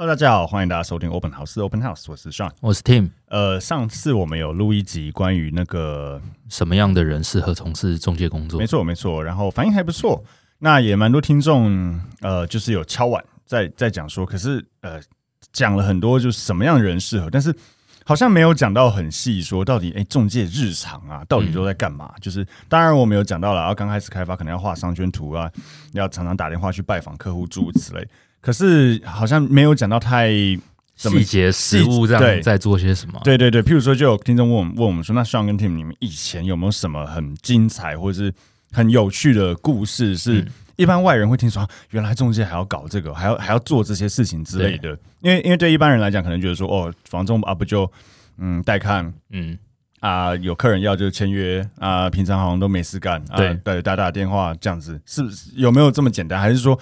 Hello，大家好，欢迎大家收听 Open House。Open House，我是 Sean，我是 Tim。呃，上次我们有录一集关于那个什么样的人适合从事中介工作，没错没错，然后反应还不错，那也蛮多听众呃，就是有敲碗在在讲说，可是呃讲了很多就是什么样的人适合，但是好像没有讲到很细，说到底哎中介日常啊，到底都在干嘛？嗯、就是当然我们有讲到了，然后刚开始开发可能要画商圈图啊，要常常打电话去拜访客户诸如此类。可是好像没有讲到太细节实物这样在做些什么？对对对，譬如说，就有听众问我们问我们说，那 Sean 跟 Tim，你们以前有没有什么很精彩或者是很有趣的故事？是一般外人会听说，原来中介还要搞这个，还要还要做这些事情之类的。因为因为对一般人来讲，可能觉得说，哦，房仲啊不就嗯带看，嗯啊有客人要就签约啊，平常好像都没事干，对对打打电话这样子，是不是有没有这么简单？还是说？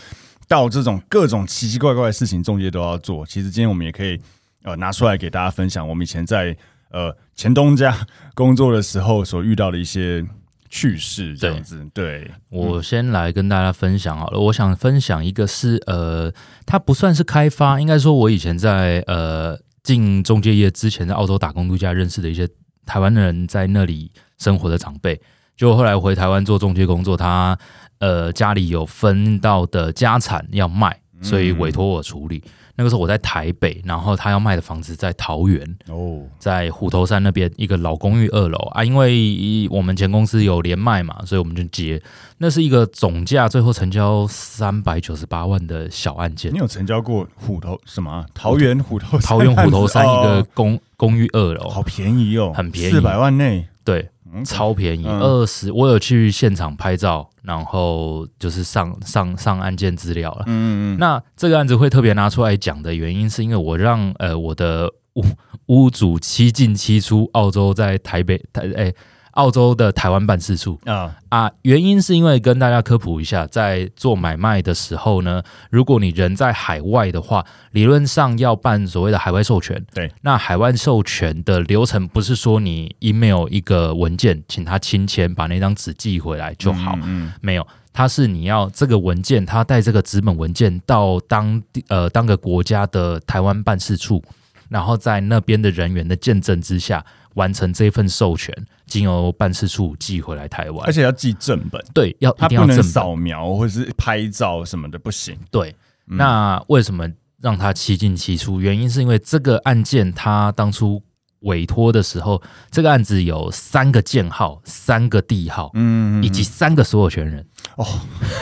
到这种各种奇奇怪怪的事情，中介都要做。其实今天我们也可以呃拿出来给大家分享，我们以前在呃前东家工作的时候所遇到的一些趣事，这样子。对，对我先来跟大家分享好了。我想分享一个是呃，它不算是开发，应该说我以前在呃进中介业之前，在澳洲打工度假认识的一些台湾人在那里生活的长辈，就后来回台湾做中介工作，他。呃，家里有分到的家产要卖，所以委托我处理。嗯、那个时候我在台北，然后他要卖的房子在桃园哦，在虎头山那边一个老公寓二楼啊。因为我们前公司有连卖嘛，所以我们就接。那是一个总价最后成交三百九十八万的小案件。你有成交过虎头什么？桃园虎头桃园虎头山一个公、哦、公寓二楼，好便宜哦，很便宜，四百万内，对。超便宜，二十、嗯。我有去现场拍照，然后就是上上上案件资料了。嗯嗯嗯。那这个案子会特别拿出来讲的原因，是因为我让呃我的屋屋主七进七出，澳洲在台北台澳洲的台湾办事处啊啊，原因是因为跟大家科普一下，在做买卖的时候呢，如果你人在海外的话，理论上要办所谓的海外授权。对，那海外授权的流程不是说你 email 一个文件，请他亲签，把那张纸寄回来就好。嗯，没有，它是你要这个文件，他带这个纸本文件到当地呃当个国家的台湾办事处，然后在那边的人员的见证之下。完成这份授权，经由办事处寄回来台湾，而且要寄正本。对，要一定要正本，扫描或者是拍照什么的不行。对，嗯、那为什么让他七进七出？原因是因为这个案件他当初委托的时候，这个案子有三个建号、三个地号，嗯，以及三个所有权人。哦，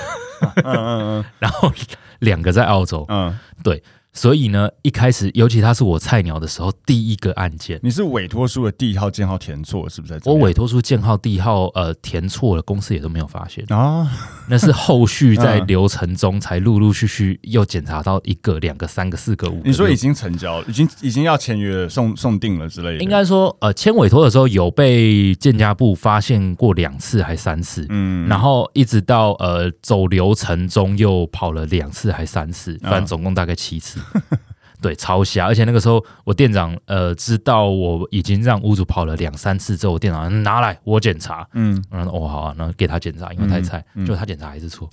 嗯嗯嗯，然后两个在澳洲，嗯，对。所以呢，一开始，尤其他是我菜鸟的时候，第一个案件，你是委托书的第一号、建号填错，是不是？我委托书建号、第一号，呃，填错了，公司也都没有发现啊。那是后续在 流程中才陆陆续续又检查到一个、两个、三个、四个、五个。你说已经成交了，已经已经要签约、送送定了之类的。应该说，呃，签委托的时候有被建家部发现过两次还三次，嗯，然后一直到呃走流程中又跑了两次还三次，反正总共大概七次。对，超瞎！而且那个时候，我店长呃知道我已经让屋主跑了两三次之后，我店长拿来我检查，嗯，然后哦好啊，然后给他检查，因为太菜，嗯嗯、就他检查还是错。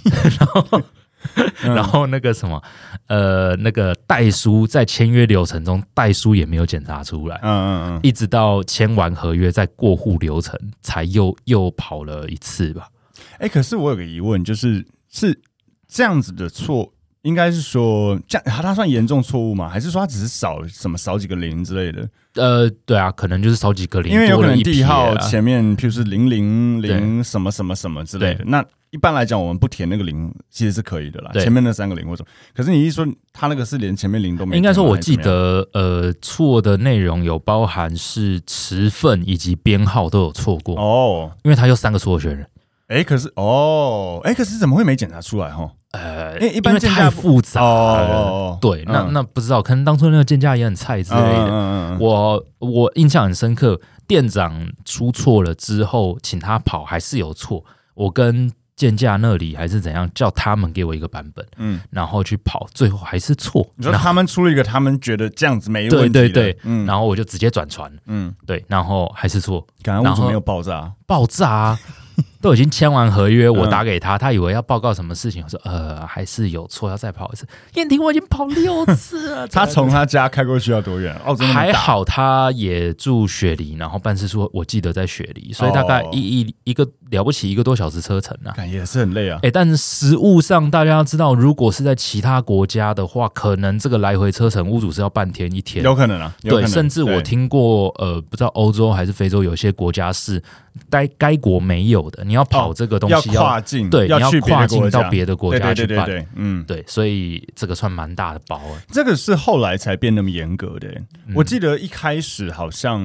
然后，嗯、然后那个什么，呃，那个代书在签约流程中，代书也没有检查出来，嗯嗯嗯，一直到签完合约，在过户流程才又又跑了一次吧。哎，可是我有个疑问，就是是这样子的错。应该是说，这样他他算严重错误吗？还是说他只是少什么少几个零之类的？呃，对啊，可能就是少几个零，因为有可能地号前面，譬如是零零零什么什么什么之类的。那一般来讲，我们不填那个零其实是可以的啦。前面那三个零或者，可是你一说他那个是连前面零都没，应该说我记得呃错的内容有包含是持份以及编号都有错过哦，因为他有三个所有权人。哎，可是哦，哎，可是怎么会没检查出来哈？呃，因为一般太复杂了，哦、对，嗯、那那不知道，可能当初那个建价也很菜之类的。嗯、我我印象很深刻，店长出错了之后，请他跑还是有错。我跟建价那里还是怎样，叫他们给我一个版本，嗯，然后去跑，最后还是错。你说他们出了一个，他们觉得这样子没问题，对对对，嗯，然后我就直接转传，嗯，对，然后还是错，感觉屋主没有爆炸，爆炸啊。都已经签完合约，我打给他，他以为要报告什么事情，我说呃还是有错，要再跑一次。燕婷，我已经跑六次了。他从他家开过去要多远？哦，还好他也住雪梨，然后办事处我记得在雪梨，所以大概一一一个了不起一个多小时车程啊，也是很累啊。哎，但是实物上大家要知道，如果是在其他国家的话，可能这个来回车程屋主是要半天一天，有可能啊。对，甚至我听过呃，不知道欧洲还是非洲有些国家是该该国没有的，你要跑这个东西要跨境，对，要去跨境到别的国家去办，对，嗯，对，所以这个算蛮大的包。这个是后来才变那么严格的。我记得一开始好像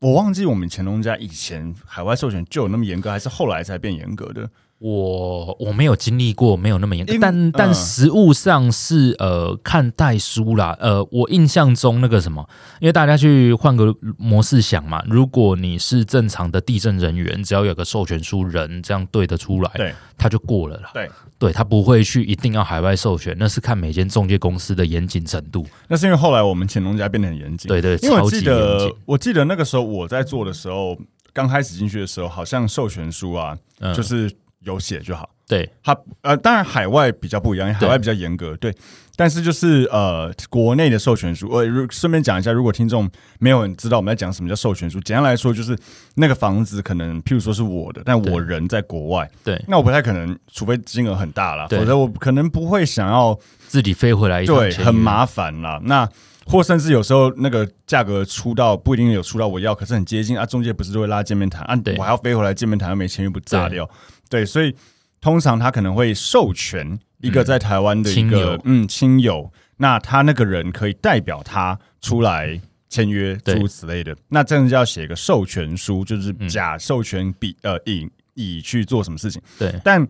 我忘记我们乾隆家以前海外授权就有那么严格，还是后来才变严格的。我我没有经历过，没有那么严格，但但实物上是呃看代书啦，呃，我印象中那个什么，因为大家去换个模式想嘛，如果你是正常的地震人员，只要有个授权书人这样对得出来，对，他就过了啦。对，对他不会去一定要海外授权，那是看每间中介公司的严谨程度。那是因为后来我们乾隆家变得很严谨，对，对对，因为我记得我记得那个时候我在做的时候，刚开始进去的时候，好像授权书啊，嗯、就是。有写就好，对，他呃，当然海外比较不一样，海外比较严格，对，对。但是就是呃，国内的授权书，我顺便讲一下，如果听众没有人知道我们在讲什么叫授权书，简单来说就是那个房子可能譬如说是我的，但我人在国外，对，那我不太可能，除非金额很大了，否则我可能不会想要自己飞回来一，对，很麻烦啦。那或甚至有时候那个价格出到不一定有出到我要，可是很接近啊，中介不是都会拉见面谈啊，我还要飞回来见面谈，又没签约不炸掉。对，所以通常他可能会授权一个在台湾的一个嗯亲友，那他那个人可以代表他出来签约，诸如此类的。那这样就要写一个授权书，就是甲授权乙呃乙乙去做什么事情。对，但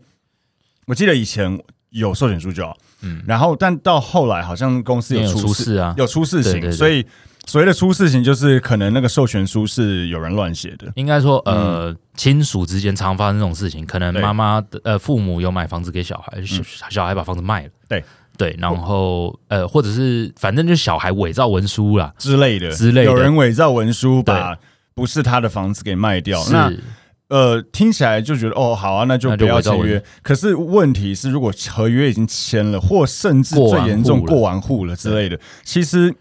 我记得以前有授权书就好，嗯，然后但到后来好像公司有出事啊，有出事情，所以。所谓的出事情，就是可能那个授权书是有人乱写的。应该说，呃，亲属之间常发生这种事情，可能妈妈的呃父母有买房子给小孩，小小孩把房子卖了，对对，然后呃，或者是反正就小孩伪造文书啦之类的之类的，有人伪造文书把不是他的房子给卖掉。那呃，听起来就觉得哦，好啊，那就不要签约。可是问题是，如果合约已经签了，或甚至最严重过完户了之类的，其实。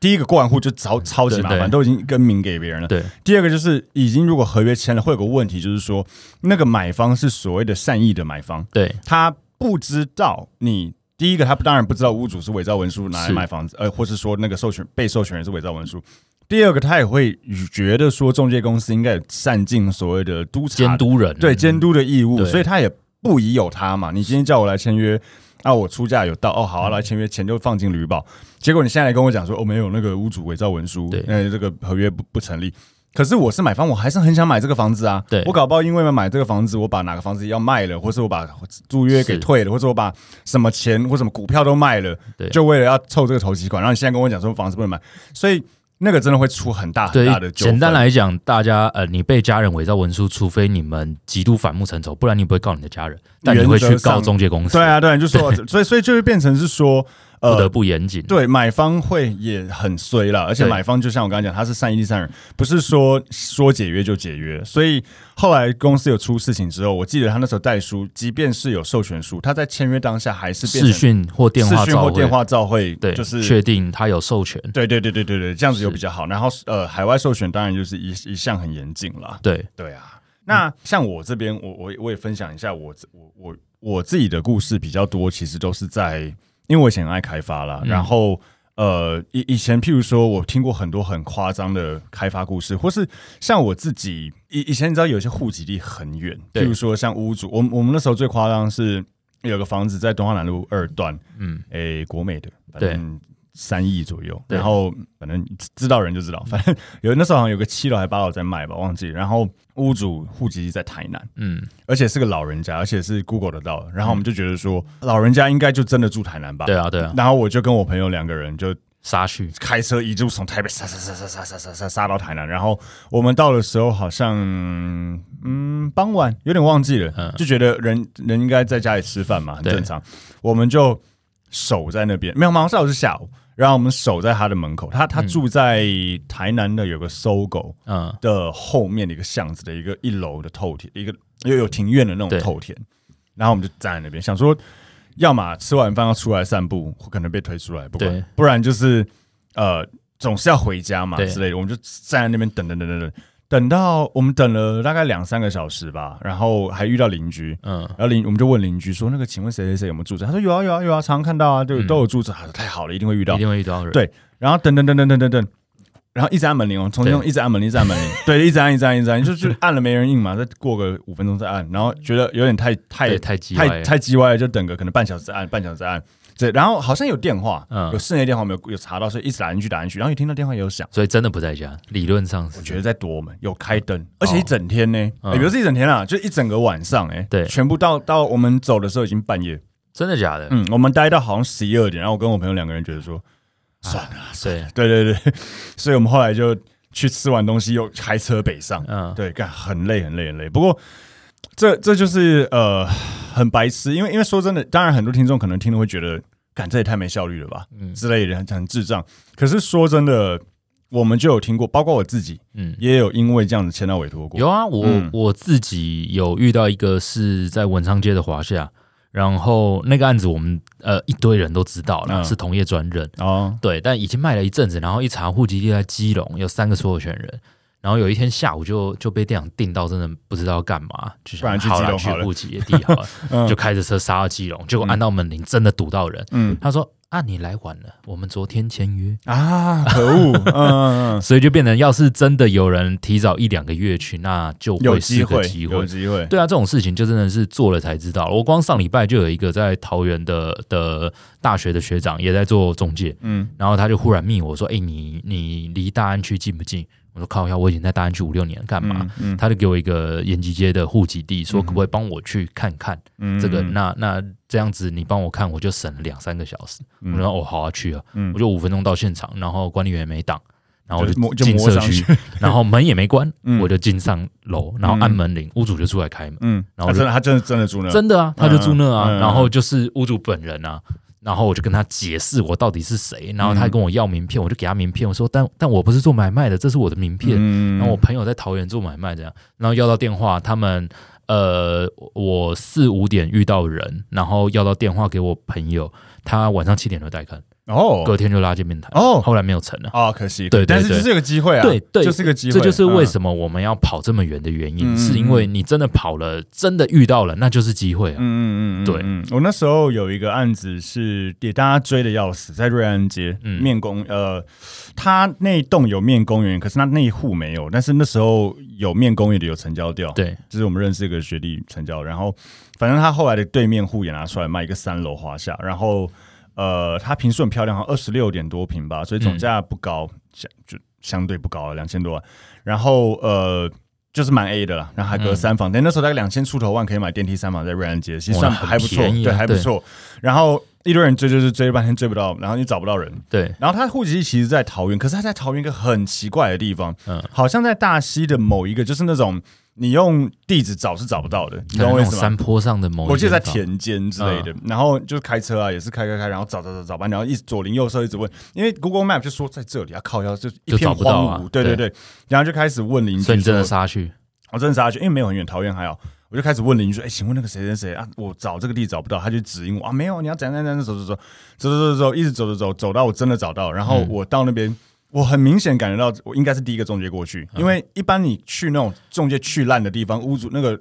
第一个过完户就超超级麻烦，都已经更名给别人了。对，第二个就是已经如果合约签了，会有个问题，就是说那个买方是所谓的善意的买方，对，他不知道你第一个，他当然不知道屋主是伪造文书拿来买房子，呃，或是说那个授权被授权人是伪造文书。第二个，他也会觉得说中介公司应该有善尽所谓的督察监督人对监督的义务，所以他也不疑有他嘛。你今天叫我来签约。啊，我出价有到哦，好啊，来签约，钱就放进旅保。结果你现在来跟我讲说，哦，没有那个屋主伪造文书，对，那这个合约不不成立。可是我是买方，我还是很想买这个房子啊。对，我搞不好因为要买这个房子，我把哪个房子要卖了，或是我把租约给退了，或者我把什么钱或什么股票都卖了，对，就为了要凑这个头期款。然后你现在跟我讲说房子不能买，所以。那个真的会出很大很大的。简单来讲，大家呃，你被家人伪造文书，除非你们极度反目成仇，不然你不会告你的家人，但你会去告中介公司。对啊，对啊，就说，所以所以就会变成是说。不得不严谨，对买方会也很衰了，而且买方就像我刚才讲，他是善意第三人，不是说说解约就解约。所以后来公司有出事情之后，我记得他那时候代书，即便是有授权书，他在签约当下还是视讯或电话、视讯或电话照会，对，就是确定他有授权。对对对对对对，这样子就比较好。然后呃，海外授权当然就是一一向很严谨了。对对啊，那像我这边，我我我也分享一下我我我我自己的故事比较多，其实都是在。因为我以前很爱开发啦，然后呃以以前譬如说我听过很多很夸张的开发故事，或是像我自己以以前你知道有些户籍地很远，譬如说像屋主，我我们那时候最夸张是有个房子在东华南路二段，嗯，诶国美的，对。三亿左右，然后反正知道人就知道，反正有那时候好像有个七楼还八楼在卖吧，忘记。然后屋主户籍在台南，嗯，而且是个老人家，而且是 Google 得到的。然后我们就觉得说，老人家应该就真的住台南吧？对啊，对啊。然后我就跟我朋友两个人就杀去，开车一路从台北杀杀杀杀杀杀杀杀杀到台南，然后我们到的时候好像嗯傍晚有点忘记了，嗯、就觉得人人应该在家里吃饭嘛，很正常，我们就守在那边，没有，马上是下午，然后我们守在他的门口，他他住在台南的有个 SOGO 嗯。的后面的一个巷子的一个一楼的透天，一个又有庭院的那种透天，然后我们就站在那边想说。要么吃完饭要出来散步，可能被推出来，不管，不然就是呃，总是要回家嘛之类的。我们就站在那边等等等等等，等到我们等了大概两三个小时吧，然后还遇到邻居，嗯，然后邻我们就问邻居说：“那个，请问谁谁谁有没有住着？”他说：“有啊有啊有啊，常常看到啊，就都有住着。”太好了，一定会遇到，一定会遇到人。对，然后等等等等等等等。然后一直按门铃哦，从那种一直按门铃，一直按门铃，对，一直按，一直按，一直按，就就按了没人应嘛，再过个五分钟再按，然后觉得有点太太太太太叽歪了，就等个可能半小时再按，半小时再按，对，然后好像有电话，嗯。有室内电话没有有查到，所以一直打进去打进去，然后一听到电话也有响，所以真的不在家，理论上我觉得在躲我们，有开灯，而且一整天呢，比如是一整天啊，就一整个晚上，哎，对，全部到到我们走的时候已经半夜，真的假的？嗯，我们待到好像十一二点，然后我跟我朋友两个人觉得说，算了，对。对对对，所以我们后来就。去吃完东西又开车北上，嗯，对，干很累很累很累。不过这这就是呃很白痴，因为因为说真的，当然很多听众可能听了会觉得，干这也太没效率了吧，嗯之类的，很很智障。可是说真的，我们就有听过，包括我自己，嗯，也有因为这样子签到委托过。有啊，我、嗯、我自己有遇到一个是在文昌街的华夏。然后那个案子我们呃一堆人都知道了，嗯、是同业专任哦，对，但已经卖了一阵子，然后一查户籍地在基隆，有三个所有权人，然后有一天下午就就被店长定到，真的不知道要干嘛，就想去好了去户籍的地好了，嗯、就开着车杀到基隆，结果按到门铃，真的堵到人，嗯，他说。啊，你来晚了，我们昨天签约。啊，可恶，嗯，所以就变成，要是真的有人提早一两个月去，那就会是个机会，有机会，对啊，这种事情就真的是做了才知道。我光上礼拜就有一个在桃园的的大学的学长也在做中介，嗯，然后他就忽然密我说，哎，你你离大安区近不近？我说靠一下，我已经在大安区五六年，干嘛？嗯嗯、他就给我一个延吉街的户籍地，说可不可以帮我去看看这个？嗯、那那这样子你帮我看，我就省了两三个小时。嗯、我说哦，好啊，去啊，嗯、我就五分钟到现场，然后管理员也没挡，然后我就进社区，然后门也没关，嗯、我就进上楼，然后按门铃，屋主就出来开门，嗯，然后真的他真的真的住那，真的啊，他就住那啊，然后就是屋主本人啊。然后我就跟他解释我到底是谁，然后他跟我要名片，我就给他名片，我说但但我不是做买卖的，这是我的名片。然后我朋友在桃园做买卖这样，然后要到电话，他们呃我四五点遇到人，然后要到电话给我朋友，他晚上七点就带看。哦，隔天就拉见面谈哦，后来没有成了啊，可惜。对，但是这是个机会啊，对对，就是个机会。这就是为什么我们要跑这么远的原因，是因为你真的跑了，真的遇到了，那就是机会啊。嗯嗯嗯，对。我那时候有一个案子是给大家追的要死，在瑞安街面公，呃，他那栋有面公园，可是他那一户没有，但是那时候有面公园的有成交掉，对，就是我们认识一个学弟成交，然后反正他后来的对面户也拿出来卖一个三楼华夏，然后。呃，它平数很漂亮，好像二十六点多平吧，所以总价不高，相、嗯、就相对不高了，两千多万。然后呃，就是蛮 A 的了，然后还隔三房，但、嗯、那时候大概两千出头万可以买电梯三房在瑞安街，其实算还不错，对，还不错。然后一堆人追追追追了半天追不到，然后你找不到人，对。然后他户籍地其实在桃园，可是他在桃园一个很奇怪的地方，嗯，好像在大溪的某一个，就是那种。你用地址找是找不到的，你知道为什么？山坡上的某，我记得在田间之类的，然后就是开车啊，也是开开开，然后找找找找吧，然后一直左邻右舍一直问，因为 Google Map 就说在这里啊，靠腰就一片荒芜，对对对，然后就开始问邻居，所以你真的杀去，我真的杀去，因为没有很远，桃园还好，我就开始问邻居说，哎，请问那个谁谁谁啊，我找这个地找不到，他就指引我啊，没有，你要怎样怎样走走走走走走走，一直走走走走到我真的找到，然后我到那边。我很明显感觉到，我应该是第一个中介过去，因为一般你去那种中介去烂的地方，屋主那个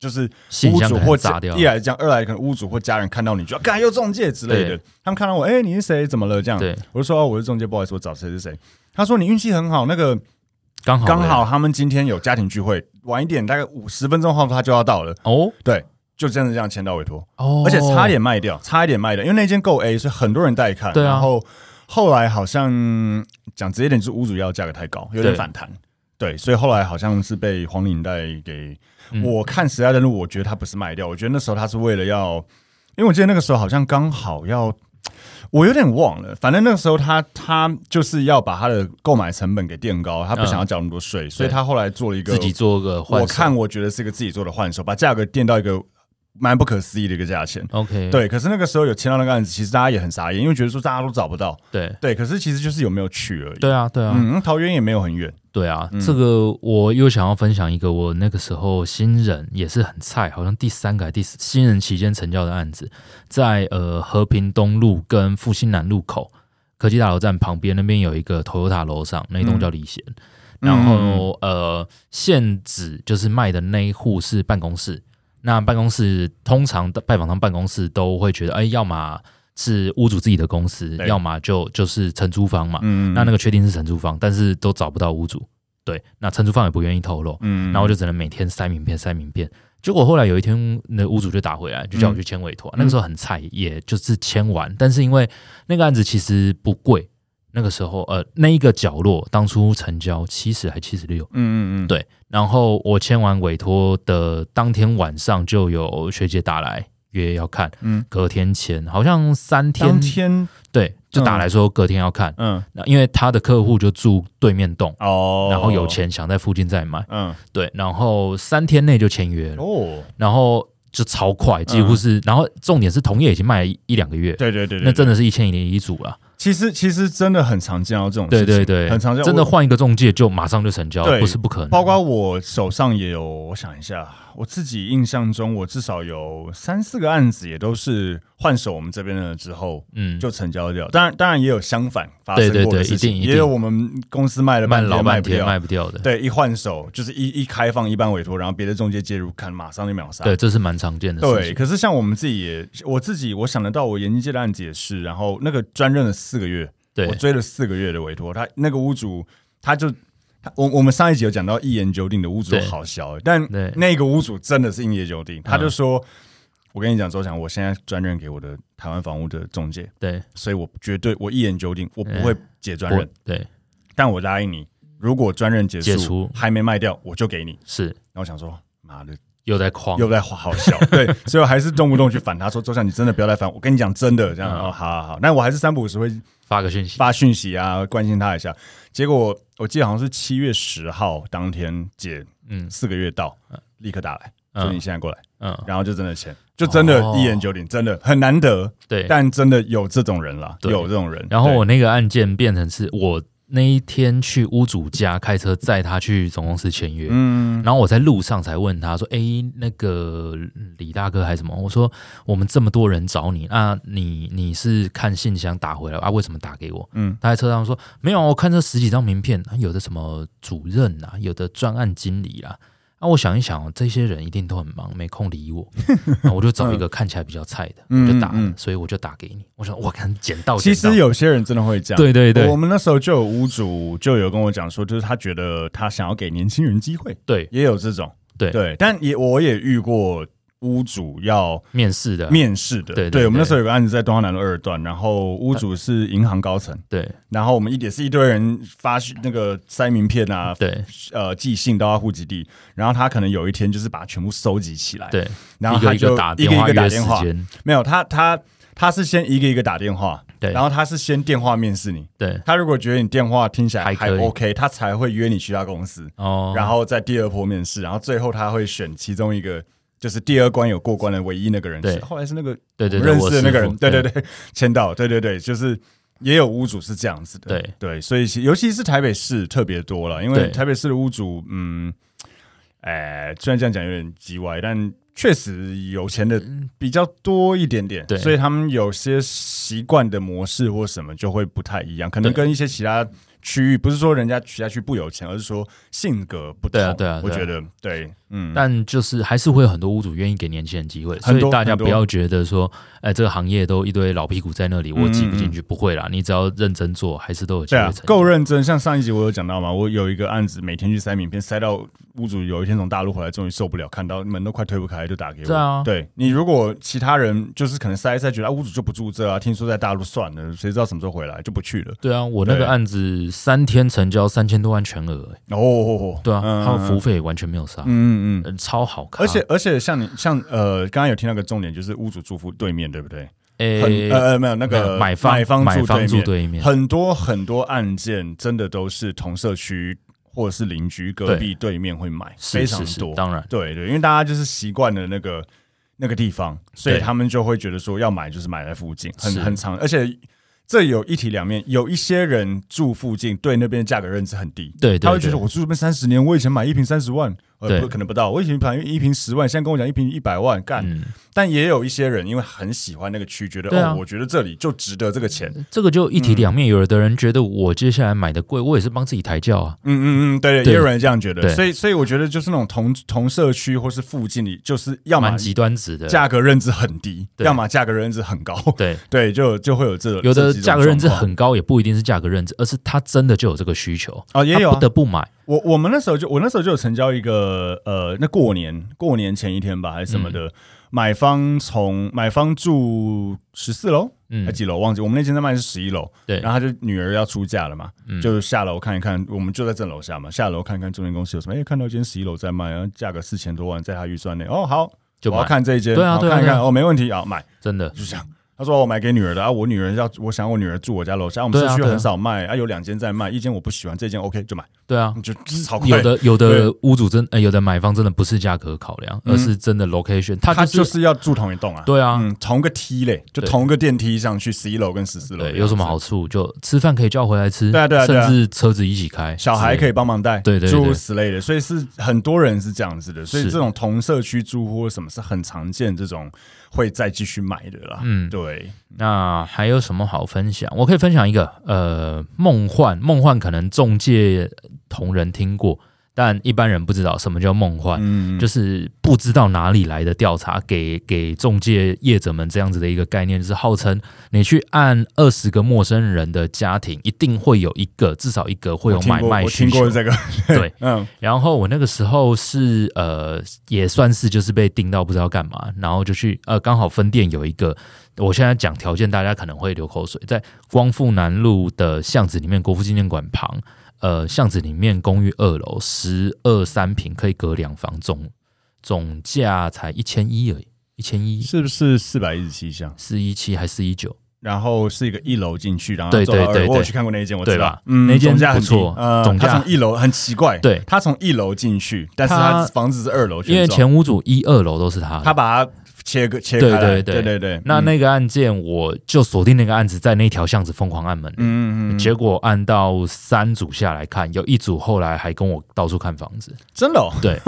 就是屋主或家一来这样，二来可能屋主或家人看到你就要干又中介之类的，他们看到我，哎，你是谁？怎么了？这样，我就说我是中介，不好意思，我找谁是谁？他说你运气很好，那个刚好刚好他们今天有家庭聚会，晚一点大概五十分钟后他就要到了。哦，对，就真的这样签到委托。哦，而且差一点卖掉，差一点卖掉，因为那间够 A，所以很多人带看，对然后。后来好像讲直接点，就是屋主要价格太高，有点反弹，对，对，所以后来好像是被黄领带给。嗯、我看时代登录，我觉得他不是卖掉，我觉得那时候他是为了要，因为我记得那个时候好像刚好要我有点忘了，反正那个时候他他就是要把他的购买成本给垫高，他不想要缴那么多税，嗯、所以他后来做了一个自己做个我看我觉得是一个自己做的换手，把价格垫到一个。蛮不可思议的一个价钱，OK，对。可是那个时候有签到那个案子，其实大家也很傻眼，因为觉得说大家都找不到，对对。可是其实就是有没有去而已。对啊，对啊。嗯，桃园也没有很远。对啊，嗯、这个我又想要分享一个我那个时候新人也是很菜，好像第三个还是第四新人期间成交的案子，在呃和平东路跟复兴南路口科技大楼站旁边那边有一个 Toyota 楼上，那一栋叫李贤，嗯、然后呃现址就是卖的那一户是办公室。那办公室通常的拜访商办公室都会觉得，哎，要么是屋主自己的公司，要么就就是承租方嘛。嗯，那那个确定是承租方，但是都找不到屋主。对，那承租方也不愿意透露。嗯，然后就只能每天塞名片，塞名片。结果后来有一天，那屋主就打回来，就叫我去签委托。嗯、那个时候很菜，也就是签完，但是因为那个案子其实不贵。那个时候，呃，那一个角落当初成交七十还七十六，嗯嗯嗯，对。然后我签完委托的当天晚上，就有学姐打来约要看，嗯，隔天签，好像三天，当天对，就打来说隔天要看，嗯，那因为他的客户就住对面栋，哦，然后有钱想在附近再买，嗯，对，然后三天内就签约了，哦，然后就超快，几乎是，然后重点是同业已经卖了一两个月，对对对，那真的是一千一年一组了。其实其实真的很常见到这种事情，对对对，很常见。真的换一个中介就马上就成交，对不是不可能。包括我手上也有，我想一下。我自己印象中，我至少有三四个案子，也都是换手我们这边的之后，嗯，就成交掉。当然，当然也有相反发生过的事情，也有我们公司卖了半天卖不掉卖不掉的。对，一换手就是一一开放一般委托，然后别的中介介入，看马上就秒杀。对，这是蛮常见的事情。对，可是像我们自己也，我自己我想得到，我研究界的案子也是，然后那个专任了四个月，对我追了四个月的委托，他那个屋主他就。我我们上一集有讲到一言九鼎的屋主好小，但那个屋主真的是一言九鼎。他就说：“我跟你讲，周强，我现在专任给我的台湾房屋的中介，对，所以我绝对我一言九鼎，我不会解专任，对。但我答应你，如果专任结束还没卖掉，我就给你。是。然后我想说，妈的，又在狂，又在好笑，对，所以我还是动不动去反他说，周翔，你真的不要再烦我，跟你讲真的这样。哦，好好好，那我还是三不五时会。”发个讯息，发讯息啊，关心他一下。结果我记得好像是七月十号当天姐，嗯，四个月到，立刻打来，说你现在过来，嗯，然后就真的签，就真的一言九鼎，真的很难得，对，但真的有这种人啦，有这种人。然后我那个案件变成是我。那一天去屋主家开车载他去总公司签约，嗯，然后我在路上才问他说：“哎，那个李大哥还是什么？”我说：“我们这么多人找你，啊，你你是看信箱打回来啊？为什么打给我？”嗯，他在车上说：“没有，我看这十几张名片，有的什么主任啊，有的专案经理啦。”那、啊、我想一想，这些人一定都很忙，没空理我。那我就找一个 看起来比较菜的，嗯、我就打所以我就打给你。我想，我看捡到，其实有些人真的会这样。对对对，我们那时候就有屋主就有跟我讲说，就是他觉得他想要给年轻人机会。对，也有这种。对对，但也我也遇过。屋主要面试的，面试的，对，对，我们那时候有个案子在东华南路二段，然后屋主是银行高层，对，然后我们一点是一堆人发那个塞名片啊，对，呃，寄信到他户籍地，然后他可能有一天就是把它全部收集起来，对，然后他就一个一个打电话，没有他他他是先一个一个打电话，对，然后他是先电话面试你，对，他如果觉得你电话听起来还 OK，他才会约你去他公司，哦，然后在第二波面试，然后最后他会选其中一个。就是第二关有过关的唯一那个人，是后来是那个对对认识的那个人，对。对对，签到，对对对，就是也有屋主是这样子的，对。对，所以尤其是台北市特别多了，因为台北市的屋主，嗯，哎，虽然这样讲有点叽歪，但确实有钱的比较多一点点，对，所以他们有些习惯的模式或什么就会不太一样，可能跟一些其他。区域不是说人家其他区不有钱，而是说性格不同。对啊，对啊，我觉得对，嗯。但就是还是会有很多屋主愿意给年轻人机会，所以大家不要觉得说，哎，这个行业都一堆老屁股在那里，我挤不进去。不会啦，你只要认真做，还是都有机会。够认真。像上一集我有讲到嘛，我有一个案子，每天去塞名片，塞到屋主有一天从大陆回来，终于受不了，看到门都快推不开，就打给我。对啊，对你如果其他人就是可能塞一塞，觉得屋主就不住这啊，听说在大陆算了，谁知道什么时候回来就不去了。对啊，我那个案子。三天成交三千多万全额，欸，哦，对啊，他的服务费完全没有杀，嗯嗯，超好看。而且而且像你像呃，刚刚有听到个重点，就是屋主住户对面，对不对？诶，呃没有那个买方买方住对面，很多很多案件真的都是同社区或者是邻居隔壁对面会买，非常多。当然，对对，因为大家就是习惯了那个那个地方，所以他们就会觉得说要买就是买在附近，很很长，而且。这有一体两面，有一些人住附近，对那边价格认知很低，对，对，对，他会觉得我住这边三十年，我以前买一瓶三十万。对，可能不到。我以前买一瓶十万，现在跟我讲一瓶一百万干。嗯、但也有一些人因为很喜欢那个区，觉得、啊、哦，我觉得这里就值得这个钱。这个就一体两面。有的人觉得我接下来买的贵，我也是帮自己抬轿啊。嗯嗯嗯，对，对也有人这样觉得。所以所以我觉得就是那种同同社区或是附近里，就是要么极端值的价格认知很低，要么价格认知很高。对 对，就就会有这有的价格认知很高，也不一定是价格认知，而是他真的就有这个需求啊，也有、啊、不得不买。我我们那时候就我那时候就有成交一个呃，那过年过年前一天吧，还是什么的，嗯、买方从买方住十四楼，嗯，还几楼忘记，我们那间在卖是十一楼，对，然后他就女儿要出嫁了嘛，嗯、就下楼看一看，我们就在正楼下嘛，下楼看一看中介公司有什么，哎，看到一间十一楼在卖，然后价格四千多万，在他预算内，哦，好，就我要看这一间，对啊，对啊，看一看，哦，没问题啊，买，真的。就这样。他说我买给女儿的啊，我女儿要，我想我女儿住我家楼下，我们社区很少卖啊，啊，有两间在卖，一间我不喜欢，这间 OK 就买。对啊，就超快。有的有的屋主真，呃，有的买方真的不是价格考量，而是真的 location，他他就是要住同一栋啊。对啊，嗯，同个梯嘞，就同一个电梯上去十一楼跟十四楼。对，有什么好处？就吃饭可以叫回来吃，对啊对啊，甚至车子一起开，小孩可以帮忙带，对对，诸如此类的。所以是很多人是这样子的，所以这种同社区住户什么是很常见，这种会再继续买的啦。嗯，对。那还有什么好分享？我可以分享一个，呃，梦幻，梦幻可能中介同仁听过。但一般人不知道什么叫梦幻，嗯，就是不知道哪里来的调查，给给中介业者们这样子的一个概念，就是号称你去按二十个陌生人的家庭，一定会有一个，至少一个会有买卖需求。我听过这个，对，嗯。然后我那个时候是呃，也算是就是被盯到不知道干嘛，然后就去呃，刚好分店有一个，我现在讲条件，大家可能会流口水，在光复南路的巷子里面，国父纪念馆旁。呃，巷子里面公寓二楼十二三平，可以隔两房，总总价才一千一而已，一千一是不是四百一十七巷？四一七还是四一九？然后是一个一楼进去，然后对对对，我有去看过那一间，我知道？嗯，那间价不错，呃，总价从一楼很奇怪，对，他从一楼进去，但是他房子是二楼，因为前屋主一二楼都是他，他把它。切割切开，对对对对对对。那那个案件，我就锁定那个案子，在那条巷子疯狂按门，嗯嗯。结果按到三组下来看，有一组后来还跟我到处看房子，真的哦？对。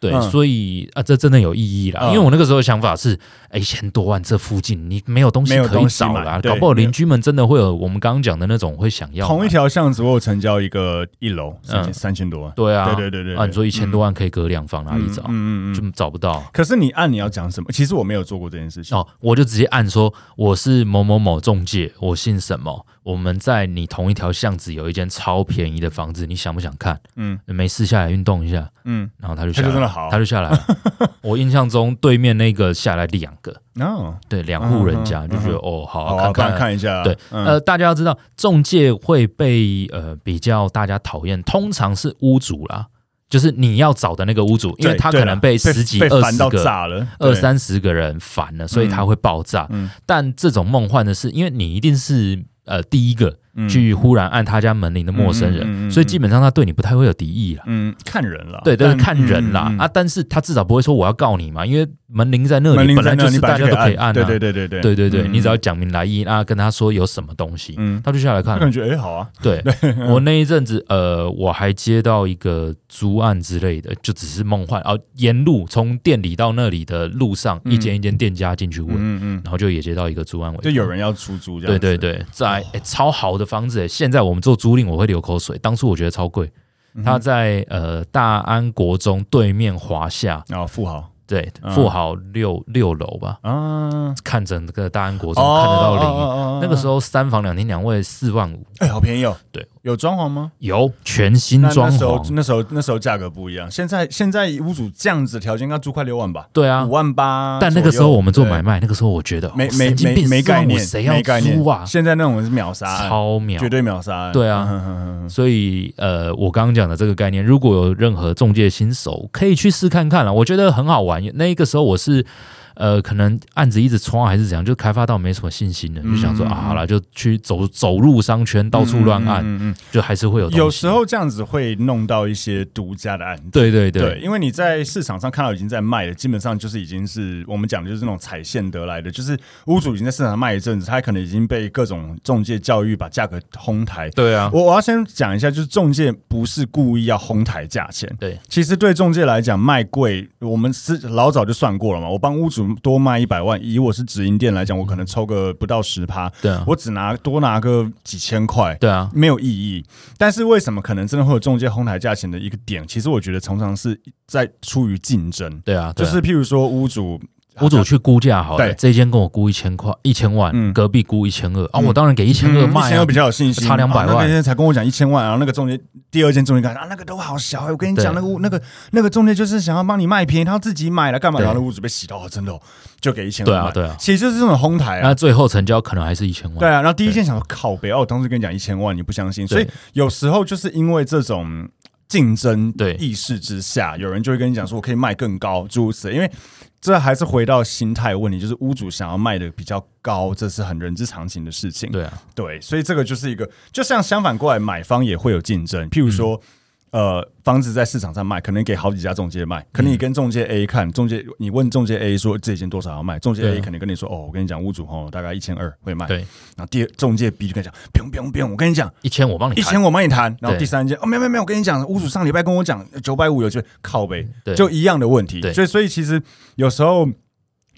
对，嗯、所以啊，这真的有意义啦。嗯、因为我那个时候想法是，哎，一千多万这附近你没有东西可以找啊，搞不好邻居们真的会有我们刚刚讲的那种会想要。同一条巷子，我有成交一个一楼，三千三千多万。对啊，对对对对。啊，你说一千多万可以隔两房，哪里找？嗯嗯嗯，就找不到。可是你按你要讲什么？其实我没有做过这件事情。哦，我就直接按说我是某某某中介，我姓什么。我们在你同一条巷子有一间超便宜的房子，你想不想看？嗯，没事下来运动一下，嗯，然后他就下来，他就真的好，他就下来了。我印象中对面那个下来两个，哦，对，两户人家就觉得哦，好，看看。看一下。对，呃，大家要知道，中介会被呃比较大家讨厌，通常是屋主啦，就是你要找的那个屋主，因为他可能被十几、二十个、二三十个人烦了，所以他会爆炸。但这种梦幻的是，因为你一定是。呃，第一个去忽然按他家门铃的陌生人，所以基本上他对你不太会有敌意了。嗯，看人了，对，但是看人啦啊，但是他至少不会说我要告你嘛，因为门铃在那里，本来就是大家都可以按。对对对对对对对对，你只要讲明来意啊，跟他说有什么东西，他就下来看。感觉哎，好啊。对，我那一阵子，呃，我还接到一个租案之类的，就只是梦幻啊，沿路从店里到那里的路上，一间一间店家进去问，嗯嗯，然后就也接到一个租案，就有人要出租这样。对对对，在。超好的房子哎！现在我们做租赁，我会流口水。当初我觉得超贵，他在呃大安国中对面华夏啊，富豪。对，富豪六六楼吧，啊，看整个大安国中看得到零，那个时候三房两厅两卫四万五，哎，好便宜哦。对，有装潢吗？有，全新装潢。那时候那时候那时候价格不一样，现在现在屋主这样子条件，应该租快六万吧？对啊，五万八。但那个时候我们做买卖，那个时候我觉得没没没没概念，谁要租啊？现在那种是秒杀，超秒，绝对秒杀。对啊，所以呃，我刚刚讲的这个概念，如果有任何中介新手，可以去试看看了，我觉得很好玩。那个时候我是呃，可能案子一直冲还是怎样，就开发到没什么信心了，就想说、嗯、啊，好了，就去走走入商圈，到处乱按，嗯嗯，就还是会有。有时候这样子会弄到一些独家的案子，对对对，对，因为你在市场上看到已经在卖了，基本上就是已经是我们讲的就是那种踩线得来的，就是屋主已经在市场上卖一阵子，他可能已经被各种中介教育把价格哄抬。对啊，我我要先讲一下，就是中介不是故意要哄抬价钱，对，其实对中介来讲卖贵，我们是老早就算过了嘛，我帮屋主多卖一百万，以我是直营店来讲，我可能抽个不到十趴，对啊，我只拿多拿个几千块，对啊，没有意义。但是为什么可能真的会有中介哄抬价钱的一个点？其实我觉得常常是在出于竞争，对啊，就是譬如说屋主。屋主去估价好了，这间跟我估一千块，一千万，隔壁估一千二啊，我当然给一千二卖，一千二比较有信心，差两百万。那天才跟我讲一千万，然后那个中介第二间中介讲啊，那个都好小，我跟你讲，那个屋那个那个中介就是想要帮你卖便宜，他自己买了干嘛？然后那屋主被洗到，真的就给一千二。对啊，对啊，其实就是这种哄抬啊。那最后成交可能还是一千万。对啊，然后第一件想说靠北，哦，我当时跟你讲一千万，你不相信，所以有时候就是因为这种竞争对意识之下，有人就会跟你讲说，我可以卖更高，诸如此类，因为。这还是回到心态问题，就是屋主想要卖的比较高，这是很人之常情的事情。对啊，对，所以这个就是一个，就像相反过来，买方也会有竞争。譬如说。嗯呃，房子在市场上卖，可能给好几家中介卖。可能你跟中介 A 看，中介你问中介 A 说这间多少要卖，中介 A 肯定跟你说哦，我跟你讲，屋主哦大概一千二会卖。对，然后第二中介 B 就跟你讲，不用不用不用，我跟你讲一千我帮你，一千我帮你谈。然后第三间哦没有没有没有，我跟你讲，屋主上礼拜跟我讲九百五有就靠北，就一样的问题。所以所以其实有时候。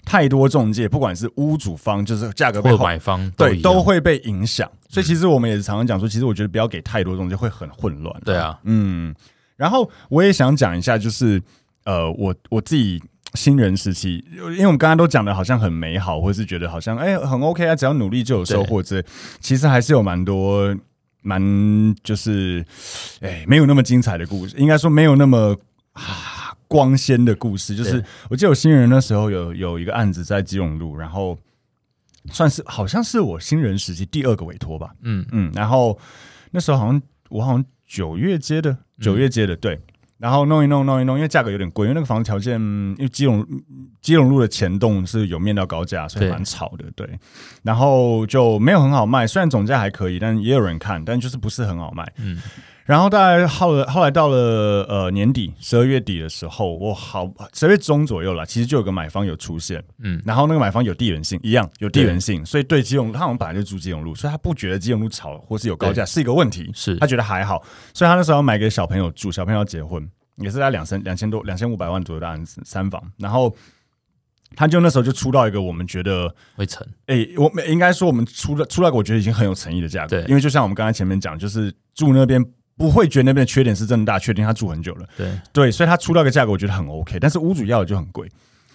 太多中介，不管是屋主方，就是价格被或买方，对，都会被影响。所以其实我们也是常常讲说，其实我觉得不要给太多中介，会很混乱。对啊，嗯。然后我也想讲一下，就是呃，我我自己新人时期，因为我们刚刚都讲的好像很美好，或是觉得好像哎很 OK 啊，只要努力就有收获之类。其实还是有蛮多蛮就是哎没有那么精彩的故事，应该说没有那么啊。光鲜的故事，就是我记得我新人那时候有有一个案子在基隆路，然后算是好像是我新人时期第二个委托吧，嗯。嗯，然后那时候好像我好像九月接的，九月接的，对，然后弄一弄弄一弄，因为价格有点贵，因为那个房子条件，因为基隆基隆路的前栋是有面料高架，所以蛮吵的，对，然后就没有很好卖，虽然总价还可以，但也有人看，但就是不是很好卖，嗯。然后大概后来后来到了呃年底十二月底的时候，我好十二月中左右了，其实就有个买方有出现，嗯，然后那个买方有地缘性，一样有地缘性，所以对基隆他好像本来就住基隆路，所以他不觉得基隆路吵或是有高价是一个问题，是。他觉得还好，所以他那时候要买给小朋友住，小朋友要结婚，也是在两三两千多两千五百万左右的案子三房，然后他就那时候就出到一个我们觉得会成，哎，我们应该说我们出了出了个我觉得已经很有诚意的价格，对，因为就像我们刚才前面讲，就是住那边。不会觉得那边的缺点是真的大，确定他住很久了。对对，所以他出到个价格，我觉得很 OK。但是屋主要的就很贵，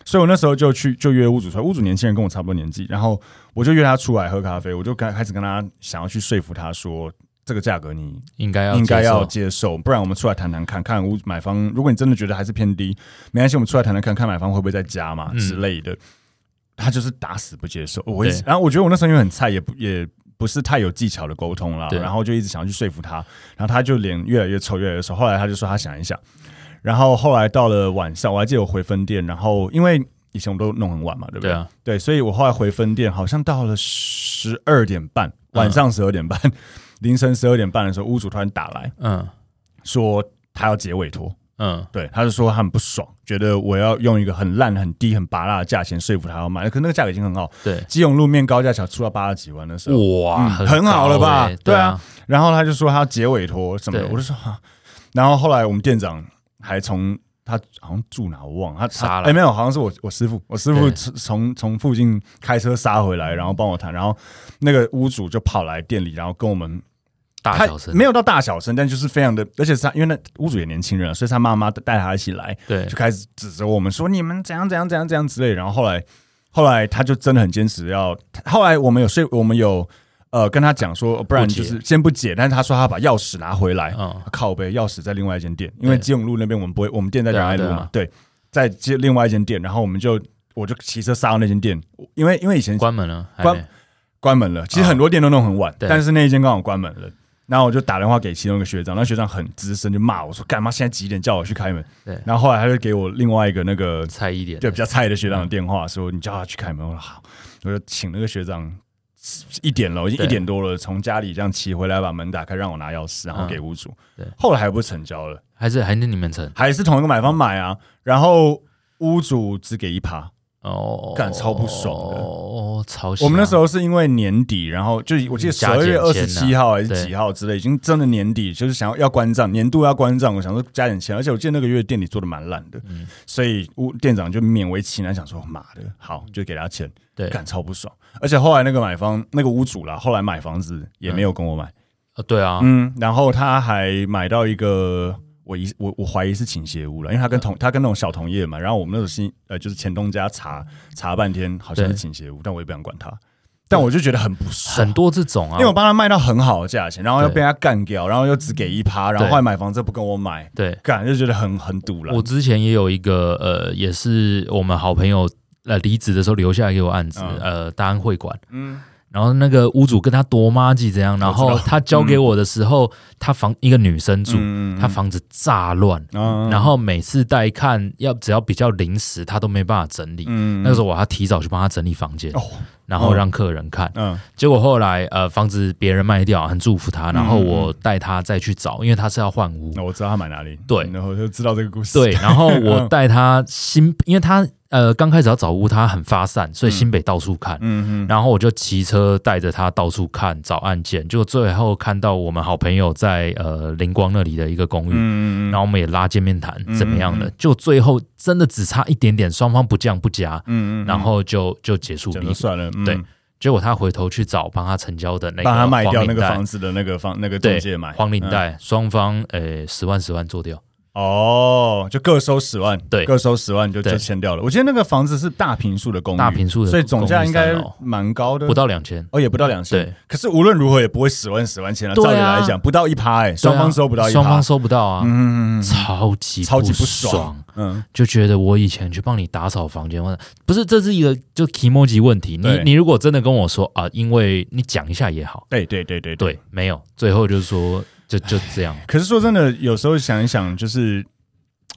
所以我那时候就去就约屋主出来。屋主年轻人跟我差不多年纪，然后我就约他出来喝咖啡。我就开开始跟他想要去说服他说，这个价格你应该要应该要接受，不然我们出来谈谈看看屋买方。如果你真的觉得还是偏低，没关系，我们出来谈谈看看买方会不会再加嘛之类的。他就是打死不接受。我然后我觉得我那时候因为很菜，也不也。不是太有技巧的沟通了，然后就一直想要去说服他，然后他就脸越来越臭，越来越臭。后来他就说他想一想，然后后来到了晚上，我还记得我回分店，然后因为以前我们都弄很晚嘛，对不对？对啊，对，所以我后来回分店，好像到了十二点半，晚上十二点半，嗯、凌晨十二点半的时候，屋主突然打来，嗯，说他要结委托。嗯，对，他就说他很不爽，觉得我要用一个很烂、很低、很拔辣的价钱说服他要买，可那个价格已经很好。对，基隆路面高架桥出到八十几万的时候，哇，嗯、很好了吧？对啊，对啊。然后他就说他要结委托什么的，我就说哈。然后后来我们店长还从他好像住哪我忘了，他杀了。哎，没有，好像是我我师傅，我师傅从从附近开车杀回来，然后帮我谈，然后那个屋主就跑来店里，然后跟我们。大小声没有到大小声，但就是非常的，而且是他因为那屋主也年轻人，所以他妈妈带他一起来，对，就开始指责我们说你们怎样怎样怎样怎样之类。然后后来后来他就真的很坚持要，后来我们有睡我们有呃跟他讲说，不然就是先不解，但是他说他把钥匙拿回来，嗯，靠背钥匙在另外一间店，因为基隆路那边我们不会，我们店在仁爱路嘛，对，在接另外一间店，然后我们就我就骑车杀到那间店，因为因为以前关门了，关关门了，其实很多店都弄很晚，但是那一间刚好关门了。然后我就打电话给其中一个学长，那学长很资深，就骂我说：“干嘛现在几点叫我去开门？”对。然后后来他就给我另外一个那个菜一点，对比较菜的学长的电话，说：“你叫他去开门。”我说：“好。”我就请那个学长一点了，已经一点多了，从家里这样骑回来，把门打开，让我拿钥匙，然后给屋主。对。后来还不是成交了，还是还是你们成，还是同一个买方买啊？然后屋主只给一趴。哦，感超不爽的哦，超。我们那时候是因为年底，然后就我记得十二月二十七号还是几号之类，已经真的年底，就是想要要关账，年度要关账，我想说加点钱，而且我记得那个月店里做的蛮烂的，嗯，所以屋店长就勉为其难想说，妈的，好，就给他钱，对，感超不爽。而且后来那个买方那个屋主啦，后来买房子也没有跟我买，呃，对啊，嗯，然后他还买到一个。我疑我我怀疑是倾斜屋了，因为他跟同他跟那种小同业嘛，然后我们那种新呃就是前东家查查半天，好像是倾斜屋，但我也不想管他，但我就觉得很不爽，很多这种啊，因为我帮他卖到很好的价钱，然后又被他干掉，然后又只给一趴，然后后来买房子不跟我买，对，干就觉得很很堵了。我之前也有一个呃，也是我们好朋友呃离职的时候留下来给我案子，嗯、呃大安会馆，嗯。然后那个屋主跟他多麻吉怎样？然后他交给我的时候，嗯、他房一个女生住，嗯、他房子炸乱，嗯、然后每次带看要只要比较临时，他都没办法整理。嗯、那个时候我还提早去帮他整理房间，哦、然后让客人看。嗯、结果后来呃房子别人卖掉，很祝福他。然后我带他再去找，因为他是要换屋。那我知道他买哪里，对，然后就知道这个故事。对，然后我 带他新，因为他。呃，刚开始要找屋，他很发散，所以新北到处看。嗯嗯，然后我就骑车带着他到处看找案件，就最后看到我们好朋友在呃灵光那里的一个公寓，嗯，然后我们也拉见面谈，怎么样的？就最后真的只差一点点，双方不降不加，嗯，然后就就结束，就算了。对，结果他回头去找帮他成交的那个，帮他卖掉那个房子的那个房那个中介买黄领带，双方呃十万十万做掉。哦，就各收十万，对，各收十万就就签掉了。我记得那个房子是大平数的公寓，大平数的，所以总价应该蛮高的，不到两千，哦，也不到两千。对，可是无论如何也不会十万十万签了。照理来讲，不到一趴，哎，双方收不到双方收不到啊，嗯，超级超级不爽，嗯，就觉得我以前去帮你打扫房间，或者不是，这是一个就 kimoji 问题。你你如果真的跟我说啊，因为你讲一下也好，对对对对。对，没有，最后就是说就就这样。可是说真的，有时候想一想，就是。